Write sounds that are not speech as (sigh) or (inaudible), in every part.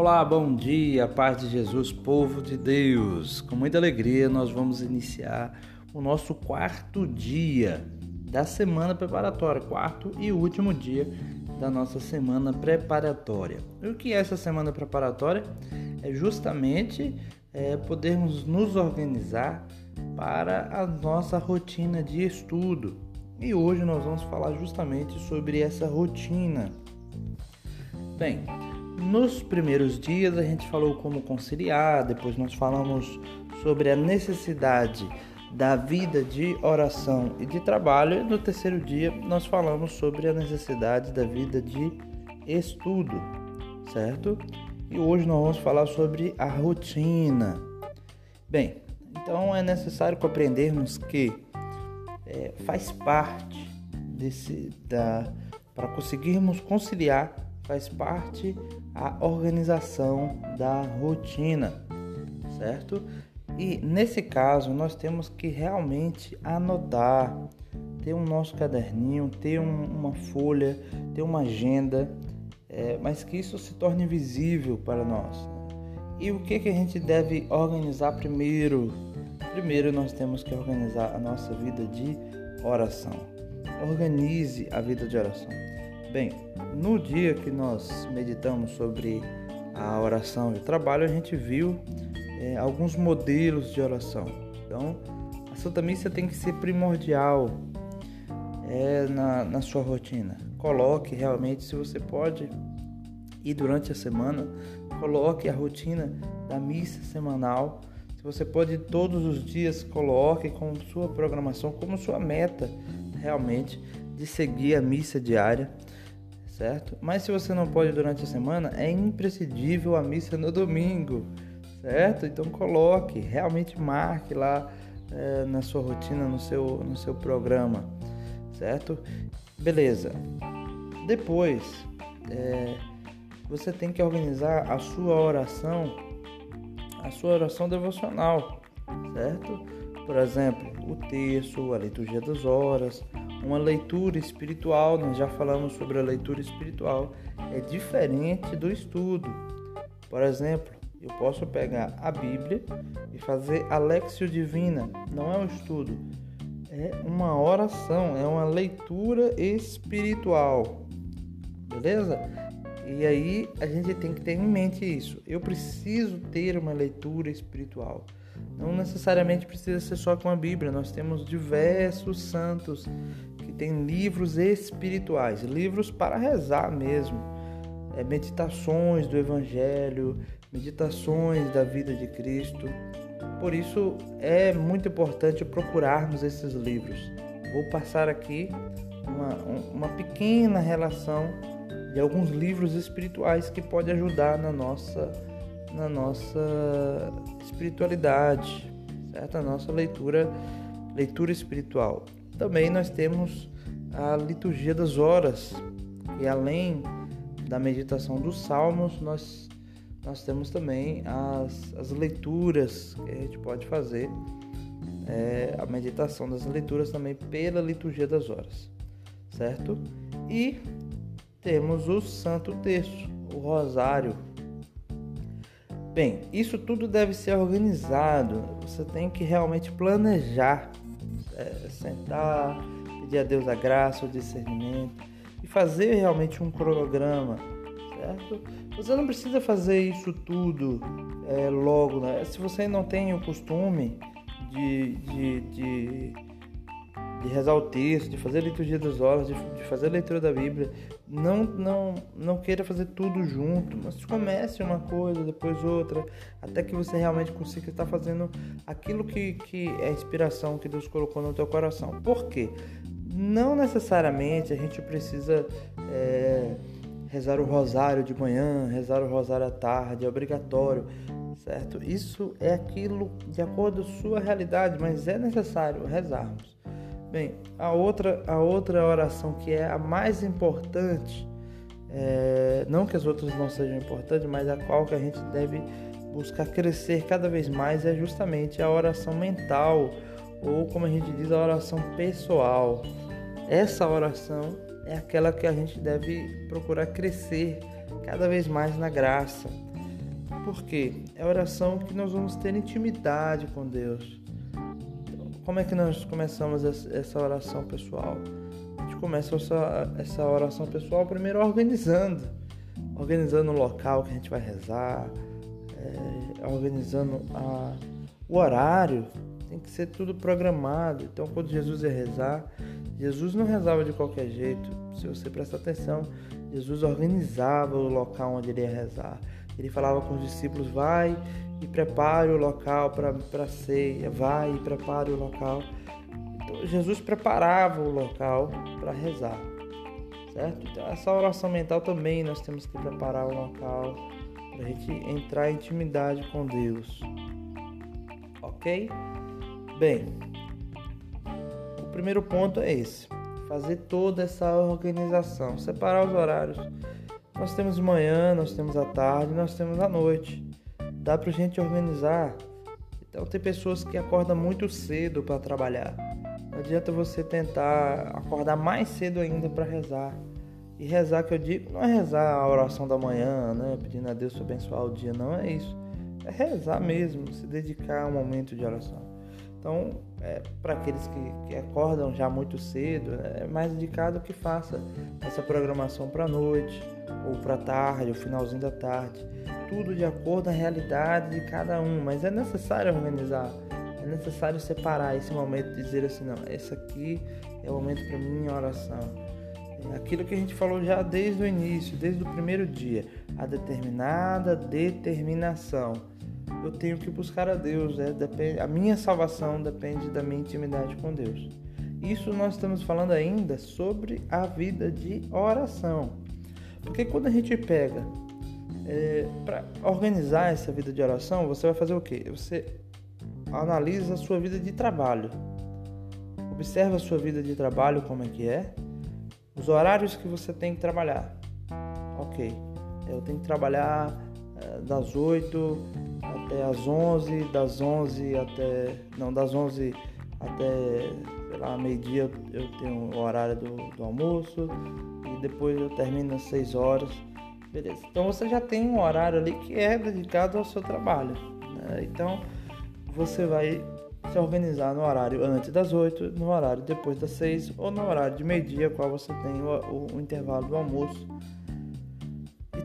Olá, bom dia, paz de Jesus, povo de Deus. Com muita alegria, nós vamos iniciar o nosso quarto dia da semana preparatória, quarto e último dia da nossa semana preparatória. E o que é essa semana preparatória? É justamente é, podermos nos organizar para a nossa rotina de estudo. E hoje nós vamos falar justamente sobre essa rotina. Bem, nos primeiros dias a gente falou como conciliar, depois nós falamos sobre a necessidade da vida de oração e de trabalho, e no terceiro dia nós falamos sobre a necessidade da vida de estudo, certo? E hoje nós vamos falar sobre a rotina. Bem, então é necessário compreendermos que é, faz parte desse da para conseguirmos conciliar faz parte a organização da rotina, certo? E nesse caso nós temos que realmente anotar, ter um nosso caderninho, ter um, uma folha, ter uma agenda, é, mas que isso se torne visível para nós. E o que, que a gente deve organizar primeiro? Primeiro nós temos que organizar a nossa vida de oração. Organize a vida de oração. Bem, no dia que nós meditamos sobre a oração e o trabalho, a gente viu é, alguns modelos de oração. Então, a Santa Missa tem que ser primordial é, na, na sua rotina. Coloque realmente, se você pode, e durante a semana, coloque a rotina da missa semanal. Se você pode todos os dias, coloque com sua programação, como sua meta realmente de seguir a missa diária certo? Mas se você não pode durante a semana, é imprescindível a missa no domingo, certo? Então coloque, realmente marque lá é, na sua rotina, no seu, no seu programa, certo? Beleza. Depois, é, você tem que organizar a sua oração, a sua oração devocional, certo? Por exemplo, o texto, a liturgia das horas, uma leitura espiritual, nós já falamos sobre a leitura espiritual, é diferente do estudo. Por exemplo, eu posso pegar a Bíblia e fazer a Lexio Divina, não é um estudo, é uma oração, é uma leitura espiritual. Beleza? E aí a gente tem que ter em mente isso. Eu preciso ter uma leitura espiritual. Não necessariamente precisa ser só com a Bíblia, nós temos diversos santos têm livros espirituais, livros para rezar mesmo, é, meditações do Evangelho, meditações da vida de Cristo. Por isso é muito importante procurarmos esses livros. Vou passar aqui uma, uma pequena relação de alguns livros espirituais que pode ajudar na nossa na nossa espiritualidade, certo? A nossa leitura, leitura espiritual. Também nós temos a liturgia das horas, e além da meditação dos salmos, nós, nós temos também as, as leituras que a gente pode fazer, é, a meditação das leituras também pela liturgia das horas, certo? E temos o Santo Texto, o Rosário, Bem, isso tudo deve ser organizado. Você tem que realmente planejar, é, sentar, pedir a Deus a graça, o discernimento e fazer realmente um cronograma, certo? Você não precisa fazer isso tudo é, logo, né? Se você não tem o costume de, de, de de rezar o texto, de fazer a liturgia das horas, de, de, fazer a leitura da Bíblia. Não, não, não queira fazer tudo junto, mas comece uma coisa, depois outra, até que você realmente consiga estar fazendo aquilo que, que é a inspiração que Deus colocou no teu coração. Por quê? Não necessariamente a gente precisa é, rezar o rosário de manhã, rezar o rosário à tarde, é obrigatório, certo? Isso é aquilo de acordo com a sua realidade, mas é necessário rezarmos. Bem, a outra, a outra oração que é a mais importante, é, não que as outras não sejam importantes, mas a qual que a gente deve buscar crescer cada vez mais é justamente a oração mental, ou como a gente diz, a oração pessoal. Essa oração é aquela que a gente deve procurar crescer cada vez mais na graça. Por quê? É a oração que nós vamos ter intimidade com Deus. Como é que nós começamos essa oração pessoal? A gente começa essa, essa oração pessoal primeiro organizando. Organizando o local que a gente vai rezar, é, organizando a, o horário. Tem que ser tudo programado. Então, quando Jesus ia rezar, Jesus não rezava de qualquer jeito. Se você prestar atenção, Jesus organizava o local onde ele ia rezar. Ele falava com os discípulos: vai e prepare o local para a ceia, vai e prepare o local. Então, Jesus preparava o local para rezar, certo? Então, essa oração mental também nós temos que preparar o local para a gente entrar em intimidade com Deus, ok? Bem, o primeiro ponto é esse: fazer toda essa organização, separar os horários. Nós temos manhã, nós temos à tarde, nós temos à noite. Dá pra gente organizar. Então tem pessoas que acordam muito cedo para trabalhar. Não adianta você tentar acordar mais cedo ainda para rezar. E rezar que eu digo não é rezar a oração da manhã, né, pedindo a Deus para abençoar o dia, não é isso. É rezar mesmo, se dedicar a um momento de oração. Então, é, para aqueles que, que, acordam já muito cedo, é mais indicado que faça essa programação para noite, ou para tarde, o finalzinho da tarde. Tudo de acordo com a realidade de cada um, mas é necessário organizar, é necessário separar esse momento dizer assim: não, esse aqui é o momento para minha oração. Aquilo que a gente falou já desde o início, desde o primeiro dia, a determinada determinação eu tenho que buscar a Deus. Depende, a minha salvação depende da minha intimidade com Deus. Isso nós estamos falando ainda sobre a vida de oração. Porque quando a gente pega é, para organizar essa vida de oração, você vai fazer o quê? Você analisa a sua vida de trabalho. Observa a sua vida de trabalho como é que é. Os horários que você tem que trabalhar. Ok, eu tenho que trabalhar é, das 8 até as 11, das 11 até. Não, das 11 até, lá, meio-dia eu tenho o horário do, do almoço e depois eu termino às 6 horas. Beleza. Então você já tem um horário ali que é dedicado ao seu trabalho. Né? Então você vai se organizar no horário antes das 8, no horário depois das 6 ou no horário de meio-dia, qual você tem o, o, o intervalo do almoço.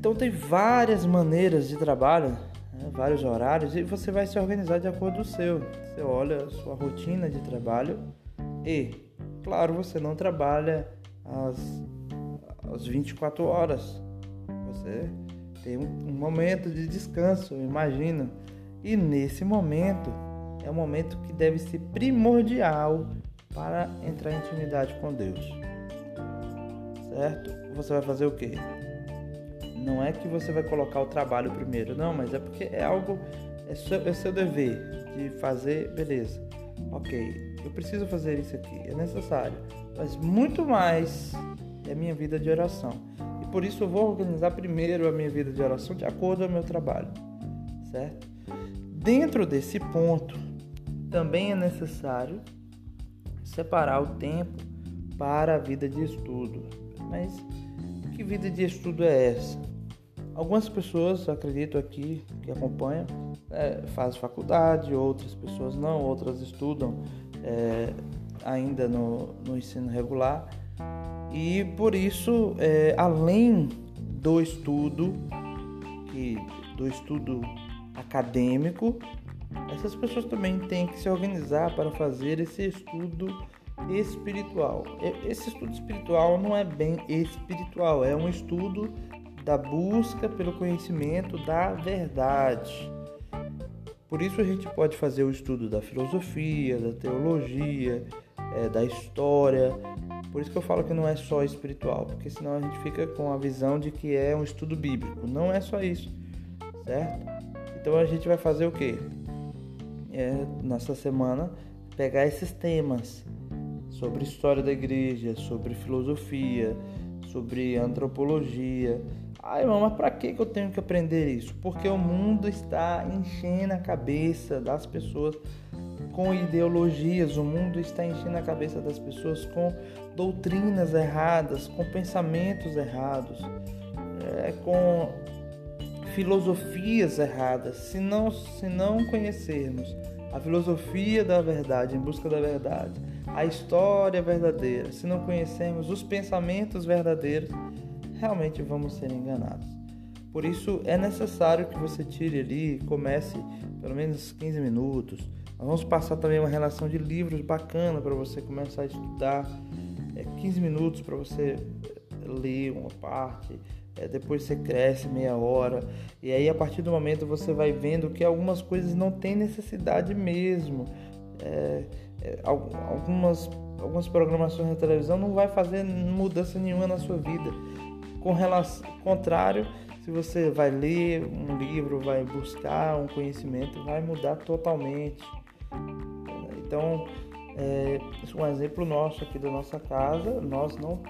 Então tem várias maneiras de trabalho né, vários horários e você vai se organizar de acordo com o seu. Você olha a sua rotina de trabalho e, claro, você não trabalha às, às 24 horas. Você tem um, momento de descanso, imagina. E nesse momento é um momento que deve ser primordial para entrar em intimidade com Deus. Certo? Você vai fazer o quê? Não é que você vai colocar o trabalho primeiro, não, mas é porque é algo, é seu, é seu dever de fazer, beleza. Ok, eu preciso fazer isso aqui, é necessário. Mas muito mais é minha vida de oração. E por isso eu vou organizar primeiro a minha vida de oração de acordo com o meu trabalho, certo? Dentro desse ponto, também é necessário separar o tempo para a vida de estudo. Mas que vida de estudo é essa? Algumas pessoas, acredito aqui, que acompanham, é, fazem faculdade, outras pessoas não, outras estudam é, ainda no, no, ensino regular. E por isso, é, além do estudo, que, do estudo acadêmico, essas pessoas também têm que se organizar para fazer esse estudo espiritual. Esse estudo espiritual não é bem espiritual, é um estudo da busca pelo conhecimento da verdade. Por isso a gente pode fazer o estudo da filosofia, da teologia, é, da história. Por isso que eu falo que não é só espiritual, porque senão a gente fica com a visão de que é um estudo bíblico. Não é só isso, certo? Então a gente vai fazer o quê? É, nessa semana pegar esses temas sobre história da igreja, sobre filosofia, sobre antropologia, Ai, irmão, mas para que eu tenho que aprender isso? Porque o mundo está enchendo a cabeça das pessoas com ideologias, o mundo está enchendo a cabeça das pessoas com doutrinas erradas, com pensamentos errados, é, com filosofias erradas, se não, se não conhecermos a filosofia da verdade, em busca da verdade, a história verdadeira, se não conhecermos os pensamentos verdadeiros, realmente vamos ser enganados. Por isso é necessário que você tire ali, comece pelo menos 15 minutos. Nós vamos passar também uma relação de livros bacana para você começar a estudar. É 15 minutos para você ler uma parte, é, depois você cresce meia hora, e aí a partir do momento você vai vendo que algumas coisas não tem necessidade mesmo. É, é, algumas, algumas programações na televisão não vai fazer mudança nenhuma na sua vida. Com relação, contrário, se você vai ler um livro, vai buscar um conhecimento, vai mudar totalmente. Então, é, um exemplo nosso aqui da nossa casa, nós não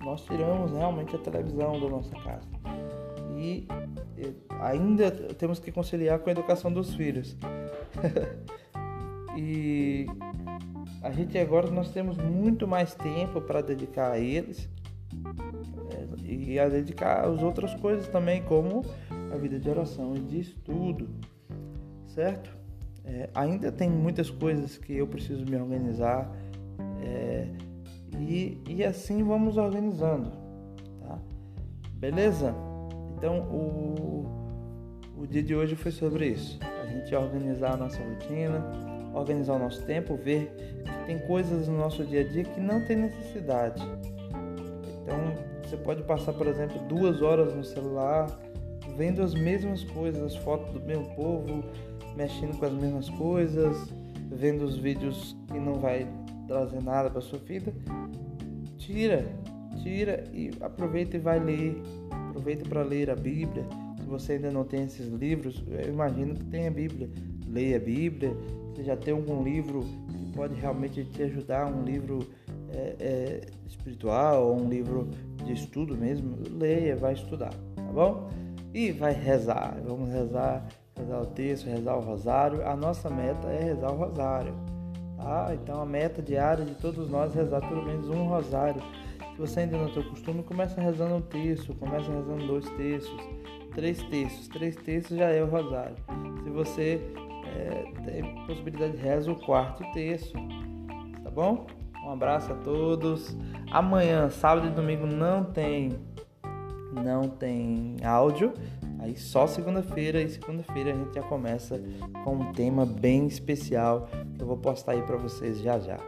nós tiramos realmente a televisão da nossa casa. E ainda temos que conciliar com a educação dos filhos. (laughs) e a gente agora nós temos muito mais tempo para dedicar a eles é, e a dedicar às outras coisas também, como a vida de oração e de estudo, certo? É, ainda tem muitas coisas que eu preciso me organizar. É, e, e assim vamos organizando, tá? Beleza? Então o, o dia de hoje foi sobre isso. A gente organizar a nossa rotina, organizar o nosso tempo, ver que tem coisas no nosso dia a dia que não tem necessidade. Então você pode passar, por exemplo, duas horas no celular vendo as mesmas coisas, as fotos do mesmo povo, mexendo com as mesmas coisas, vendo os vídeos que não vai trazer nada para sua vida, tira, tira e aproveita e vai ler. Aproveita para ler a Bíblia. Se você ainda não tem esses livros, eu imagino que tem a Bíblia. Leia a Bíblia. Se já tem algum livro que pode realmente te ajudar, um livro é, é, espiritual ou um livro de estudo mesmo, leia, vai estudar, tá bom? E vai rezar. Vamos rezar, rezar o texto, rezar o rosário. A nossa meta é rezar o rosário. Ah, então a meta diária de todos nós é rezar pelo menos um rosário. Se você ainda não tem o costume, começa rezando um terço, começa rezando dois terços, três terços. Três terços já é o rosário. Se você é, tem possibilidade, reza o quarto terço. Tá bom? Um abraço a todos. Amanhã, sábado e domingo, não tem não tem áudio. Aí só segunda-feira e segunda-feira a gente já começa com um tema bem especial que eu vou postar aí para vocês já já.